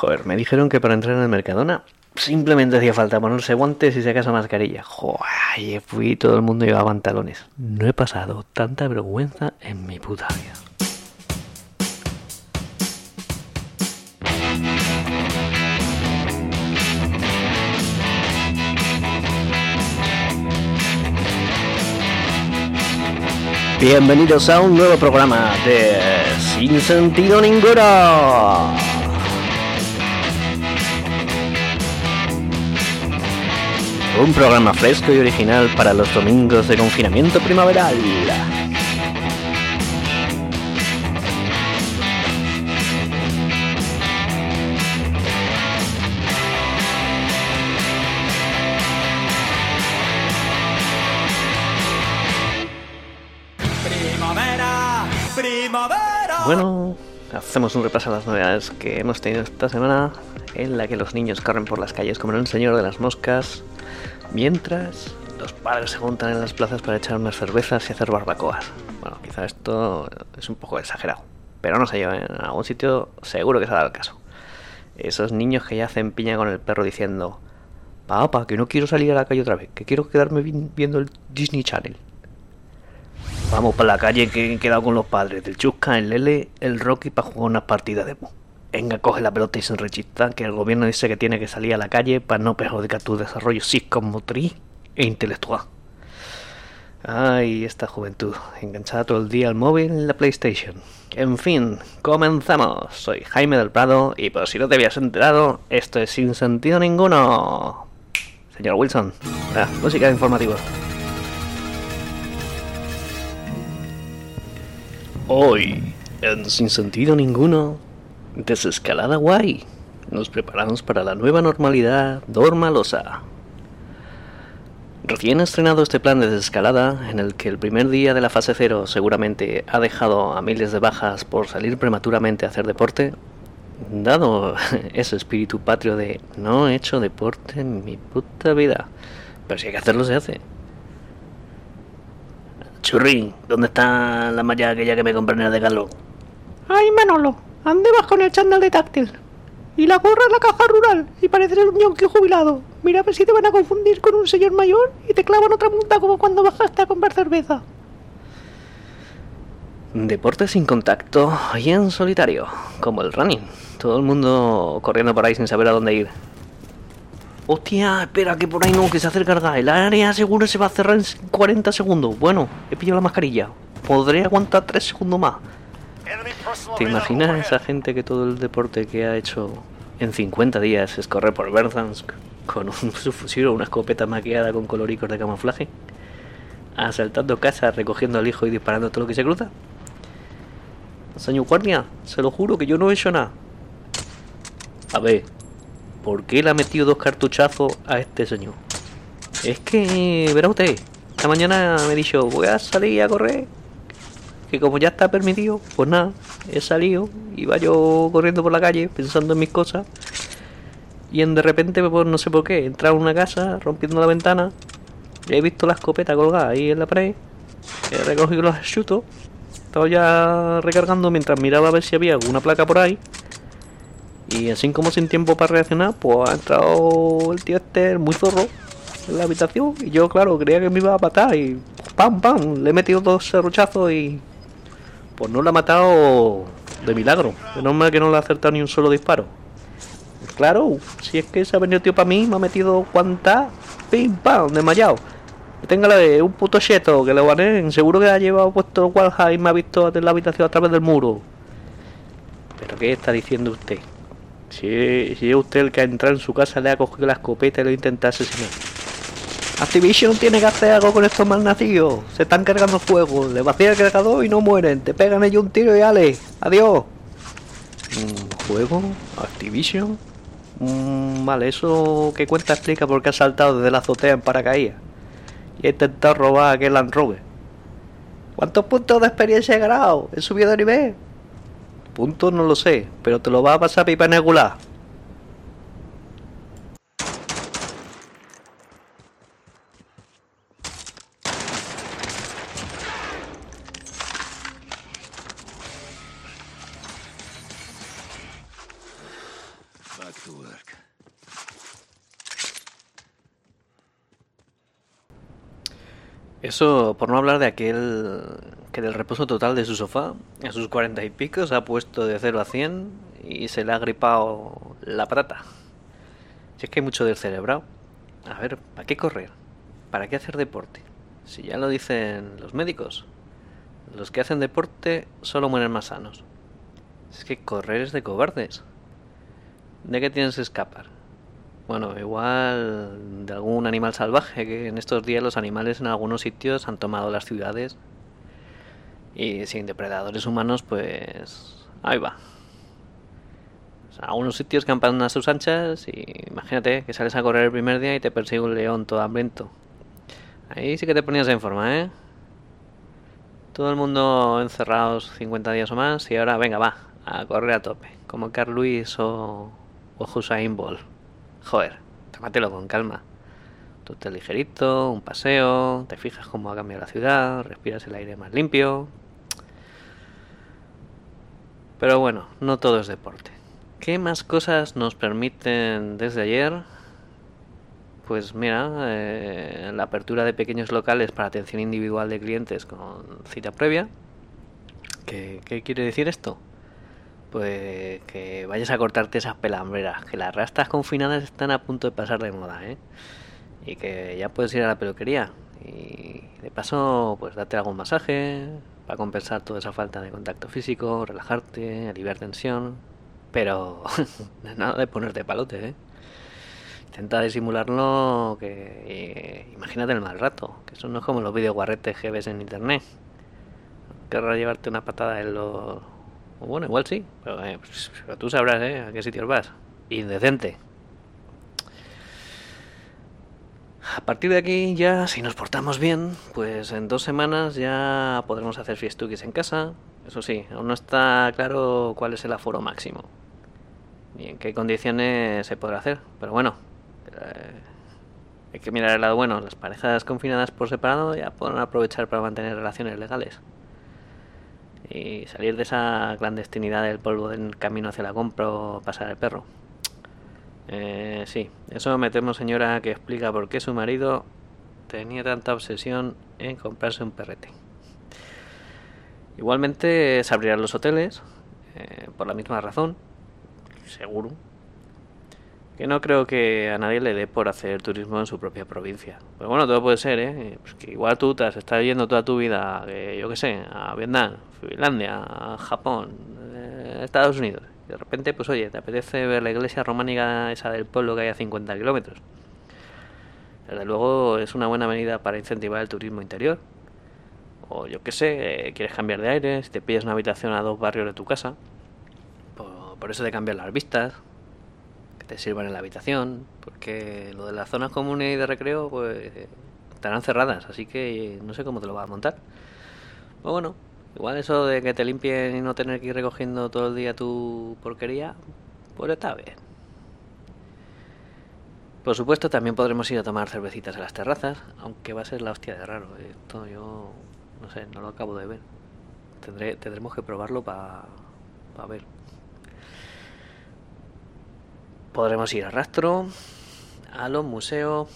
Joder, me dijeron que para entrar en el Mercadona simplemente hacía falta ponerse guantes y si acaso mascarilla. Joder, y fui todo el mundo llevaba pantalones. No he pasado tanta vergüenza en mi puta vida. Bienvenidos a un nuevo programa de Sin Sentido Ninguno. Un programa fresco y original para los domingos de confinamiento primaveral. Primavera, primavera. Bueno, hacemos un repaso a las novedades que hemos tenido esta semana en la que los niños corren por las calles como en el señor de las moscas, mientras los padres se juntan en las plazas para echar unas cervezas y hacer barbacoas. Bueno, quizá esto es un poco exagerado, pero no sé yo, en algún sitio seguro que se ha el caso. Esos niños que ya hacen piña con el perro diciendo, papá, que no quiero salir a la calle otra vez, que quiero quedarme vi- viendo el Disney Channel. Vamos para la calle que he quedado con los padres del Chusca, el Lele, el Rocky para jugar unas partidas de. Venga, coge la pelota y se rechista, que el gobierno dice que tiene que salir a la calle para no perjudicar tu desarrollo psicomotriz e intelectual. Ay, esta juventud, enganchada todo el día al móvil en la PlayStation. En fin, comenzamos. Soy Jaime del Prado y por si no te habías enterado, esto es sin sentido ninguno. Señor Wilson, música de informativos. Hoy, en Sin Sentido Ninguno, desescalada guay. Nos preparamos para la nueva normalidad normalosa. Recién estrenado este plan de desescalada, en el que el primer día de la fase cero seguramente ha dejado a miles de bajas por salir prematuramente a hacer deporte, dado ese espíritu patrio de no he hecho deporte en mi puta vida, pero si hay que hacerlo se hace. Churri, ¿dónde está la malla aquella que me compré en el Decathlon? Ay, Manolo, ¿dónde vas con el chándal de táctil? Y la gorra en la caja rural, y pareces un yonki jubilado. Mira a ver si te van a confundir con un señor mayor y te clavan otra multa como cuando bajaste a comprar cerveza. Deporte sin contacto y en solitario, como el running. Todo el mundo corriendo por ahí sin saber a dónde ir. Hostia, espera, que por ahí no, que se acerca el gas. El área seguro se va a cerrar en 40 segundos. Bueno, he pillado la mascarilla. Podré aguantar 3 segundos más. ¿Te imaginas esa gente que todo el deporte que ha hecho en 50 días es correr por Verdansk con un subfusil o una escopeta maquillada con coloricos de camuflaje? Asaltando casas, recogiendo al hijo y disparando todo lo que se cruza. Señor guardia, se lo juro que yo no he hecho nada. A ver, ¿por qué le ha metido dos cartuchazos a este señor? Es que, verá usted, esta mañana me he dicho, voy a salir a correr. Que como ya está permitido, pues nada, he salido, iba yo corriendo por la calle pensando en mis cosas. Y en de repente, pues no sé por qué, he entrado en una casa rompiendo la ventana. Y he visto la escopeta colgada ahí en la pared. He recogido los chutos. Estaba ya recargando mientras miraba a ver si había alguna placa por ahí. Y así como sin tiempo para reaccionar, pues ha entrado el tío este, muy zorro, en la habitación. Y yo, claro, creía que me iba a matar. Y pam, pam, le he metido dos serruchazos y. Pues no lo ha matado de milagro. Menos mal que no le ha acertado ni un solo disparo. Claro, si es que se ha venido tío para mí, me ha metido cuanta, pim pam, desmayado. Téngale un puto cheto que le gané, seguro que ha llevado puesto Walha y me ha visto en la habitación a través del muro. ¿Pero qué está diciendo usted? Si, si es usted el que ha entrado en su casa, le ha cogido la escopeta y lo intenta asesinar. Activision tiene que hacer algo con estos malnacidos. Se están cargando fuego, le vacía el cargador y no mueren. Te pegan ellos un tiro y ale. Adiós. Mm, ¿Juego? ¿Activision? Mm, vale, eso que cuenta explica por qué ha saltado desde la azotea en paracaídas. Y ha intentado robar a aquel Land Rover. ¿Cuántos puntos de experiencia he ganado? ¿He subido de nivel? Puntos no lo sé, pero te lo va a pasar pipa. Back Eso por no hablar de aquel que del reposo total de su sofá, a sus cuarenta y pico, se ha puesto de 0 a 100 y se le ha gripado la patata. Si es que hay mucho del cerebrado. A ver, ¿para qué correr? ¿Para qué hacer deporte? Si ya lo dicen los médicos, los que hacen deporte solo mueren más sanos. Es que correr es de cobardes. ¿De qué tienes que escapar? Bueno, igual de algún animal salvaje, que en estos días los animales en algunos sitios han tomado las ciudades. Y sin depredadores humanos, pues ahí va. O sea, algunos sitios campan a sus anchas y imagínate que sales a correr el primer día y te persigue un león todo hambriento. Ahí sí que te ponías en forma, ¿eh? Todo el mundo encerrados 50 días o más y ahora venga, va, a correr a tope. Como Carl Lewis o, o Hussein Bolt. Joder, tómatelo con calma. Tú te ligerito, un paseo, te fijas cómo ha cambiado la ciudad, respiras el aire más limpio. Pero bueno, no todo es deporte. ¿Qué más cosas nos permiten desde ayer? Pues mira, eh, la apertura de pequeños locales para atención individual de clientes con cita previa. ¿Qué, qué quiere decir esto? Pues que vayas a cortarte esas pelambreras, que las rastas confinadas están a punto de pasar de moda, ¿eh? Y que ya puedes ir a la peluquería. Y de paso, pues date algún masaje para compensar toda esa falta de contacto físico, relajarte, aliviar tensión. Pero nada de ponerte palote, ¿eh? Intenta disimularlo, que eh, imagínate el mal rato, que eso no es como los videoguarretes que ves en internet. Querrás llevarte una patada en los bueno, igual sí, pero, eh, pues, pero tú sabrás ¿eh? a qué sitios vas. Indecente. A partir de aquí ya, si nos portamos bien, pues en dos semanas ya podremos hacer fiestuquis en casa. Eso sí, aún no está claro cuál es el aforo máximo. Ni en qué condiciones se podrá hacer. Pero bueno, eh, hay que mirar el lado bueno. Las parejas confinadas por separado ya podrán aprovechar para mantener relaciones legales y salir de esa clandestinidad del polvo del camino hacia la compra o pasar el perro. Eh, sí, eso me temo, señora, que explica por qué su marido tenía tanta obsesión en comprarse un perrete. Igualmente se abrirán los hoteles, eh, por la misma razón, seguro. Que no creo que a nadie le dé por hacer turismo en su propia provincia. Pero bueno, todo puede ser, ¿eh? Pues que igual tú te has estado yendo toda tu vida, yo qué sé, a Vietnam, Finlandia, Japón, eh, Estados Unidos. Y de repente, pues oye, te apetece ver la iglesia románica esa del pueblo que hay a 50 kilómetros. Desde luego es una buena medida para incentivar el turismo interior. O yo qué sé, eh, quieres cambiar de aire, si te pillas una habitación a dos barrios de tu casa, por, por eso te cambian las vistas, te sirvan en la habitación, porque lo de las zonas comunes y de recreo, pues estarán cerradas, así que no sé cómo te lo vas a montar. Pero bueno, Igual eso de que te limpien y no tener que ir recogiendo todo el día tu porquería, pues está bien. Por supuesto, también podremos ir a tomar cervecitas a las terrazas, aunque va a ser la hostia de raro. Esto yo, no sé, no lo acabo de ver. Tendré, tendremos que probarlo para ver. Podremos ir a rastro, a los museos,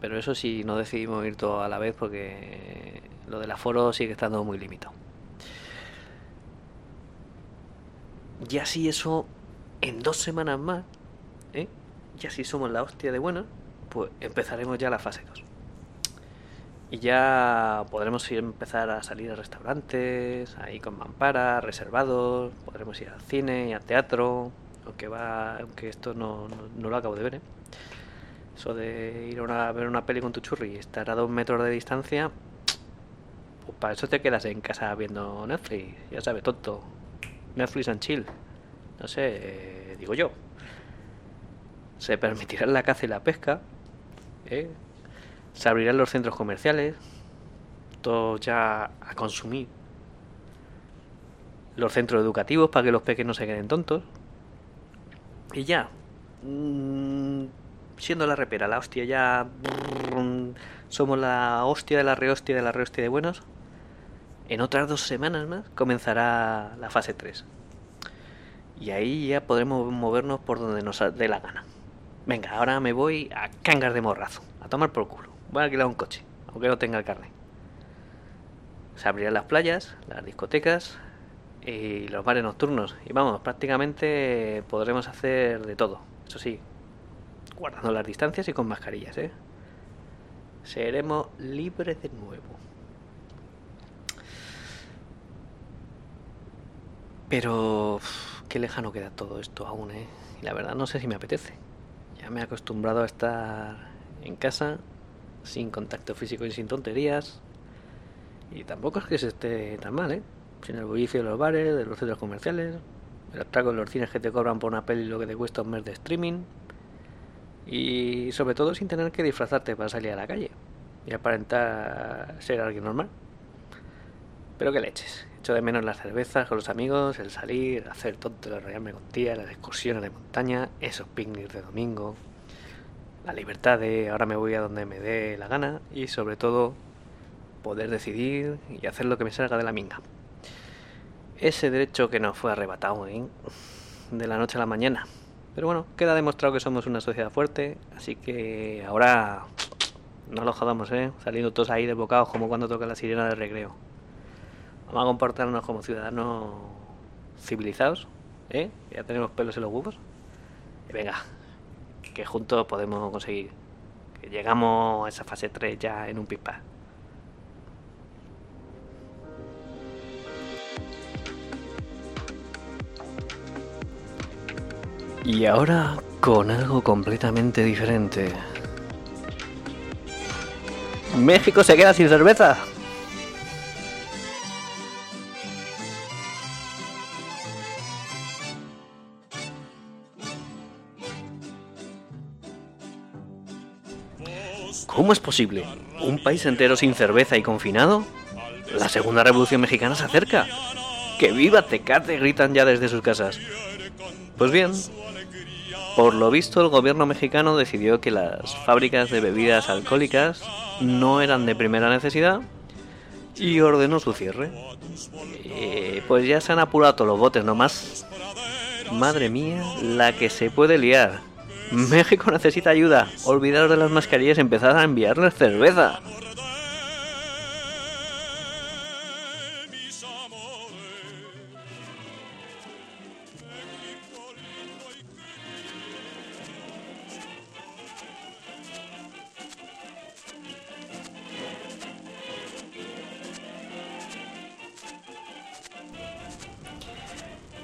pero eso sí, no decidimos ir todo a la vez porque lo del aforo sigue estando muy limitado. Y así eso, en dos semanas más, ¿eh? y así somos la hostia de buena, pues empezaremos ya la fase 2. Y ya podremos ir, empezar a salir a restaurantes, ahí con mampara, reservados, podremos ir al cine y al teatro, aunque va, aunque esto no, no, lo acabo de ver, ¿eh? Eso de ir a, ver una peli con tu churri y estar a dos metros de distancia, pues para eso te quedas en casa viendo Netflix, ya sabes, tonto. Netflix and chill. No sé, eh, digo yo. Se permitirá la caza y la pesca. ¿eh? Se abrirán los centros comerciales. Todo ya a consumir. Los centros educativos para que los pequeños no se queden tontos. Y ya. Mmm, siendo la repera, la hostia ya. somos la hostia de la rehostia de la rehostia de buenos. En otras dos semanas más comenzará la fase 3. Y ahí ya podremos movernos por donde nos dé la gana. Venga, ahora me voy a Cangas de Morrazo, a tomar por culo. Voy a alquilar un coche, aunque no tenga el carnet. Se abrirán las playas, las discotecas y los bares nocturnos. Y vamos, prácticamente podremos hacer de todo. Eso sí, guardando las distancias y con mascarillas, ¿eh? Seremos libres de nuevo. Pero qué lejano queda todo esto aún, ¿eh? Y la verdad no sé si me apetece. Ya me he acostumbrado a estar en casa, sin contacto físico y sin tonterías. Y tampoco es que se esté tan mal, ¿eh? Sin el bullicio de los bares, de los centros comerciales, el atraco en los cines que te cobran por una peli lo que te cuesta un mes de streaming. Y sobre todo sin tener que disfrazarte para salir a la calle y aparentar ser alguien normal. Pero qué leches. Echo de menos las cervezas con los amigos, el salir, hacer tonto, rayarme con tía, las excursiones de montaña, esos picnics de domingo, la libertad de ahora me voy a donde me dé la gana y sobre todo poder decidir y hacer lo que me salga de la minga. Ese derecho que nos fue arrebatado ¿eh? de la noche a la mañana. Pero bueno, queda demostrado que somos una sociedad fuerte, así que ahora no lo jodamos, ¿eh? Saliendo todos ahí desbocados como cuando toca la sirena del recreo. Vamos a comportarnos como ciudadanos civilizados, ¿eh? Ya tenemos pelos en los huevos. Y venga, que juntos podemos conseguir. Que llegamos a esa fase 3 ya en un pipa. Y ahora con algo completamente diferente. México se queda sin cerveza. ¿Cómo es posible? ¿Un país entero sin cerveza y confinado? La segunda revolución mexicana se acerca. ¡Que viva Tecate! gritan ya desde sus casas. Pues bien, por lo visto el gobierno mexicano decidió que las fábricas de bebidas alcohólicas no eran de primera necesidad y ordenó su cierre. Eh, pues ya se han apurado los botes nomás. Madre mía, la que se puede liar. México necesita ayuda. Olvidaros de las mascarillas y empezar a enviarles cerveza.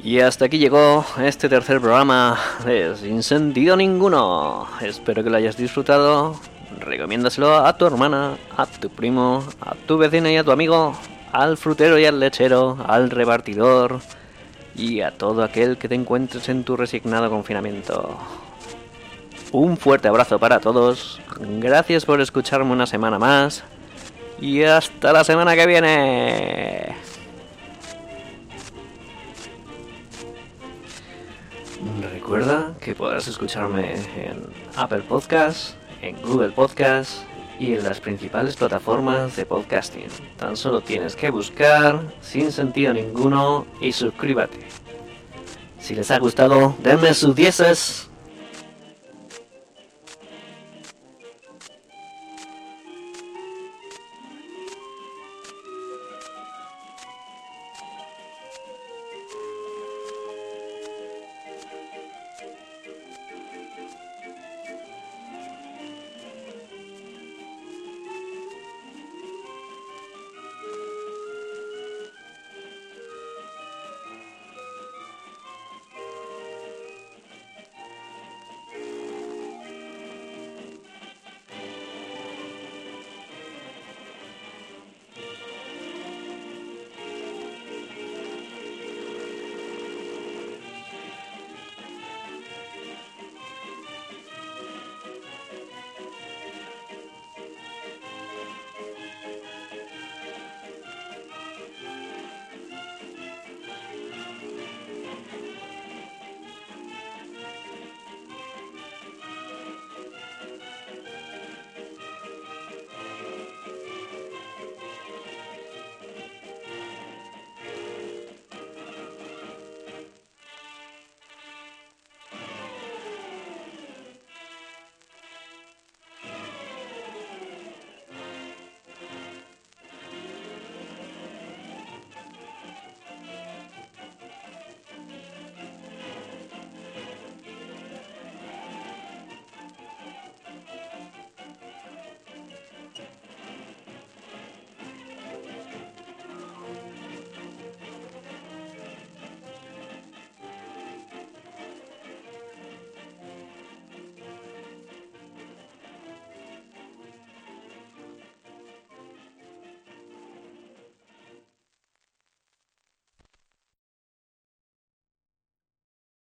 Y hasta aquí llegó este tercer programa de Sin Sentido Ninguno. Espero que lo hayas disfrutado. Recomiéndaselo a tu hermana, a tu primo, a tu vecino y a tu amigo, al frutero y al lechero, al repartidor y a todo aquel que te encuentres en tu resignado confinamiento. Un fuerte abrazo para todos. Gracias por escucharme una semana más. Y hasta la semana que viene. Recuerda que podrás escucharme en Apple Podcasts, en Google Podcasts y en las principales plataformas de podcasting. Tan solo tienes que buscar sin sentido ninguno y suscríbete. Si les ha gustado, denme sus dieces.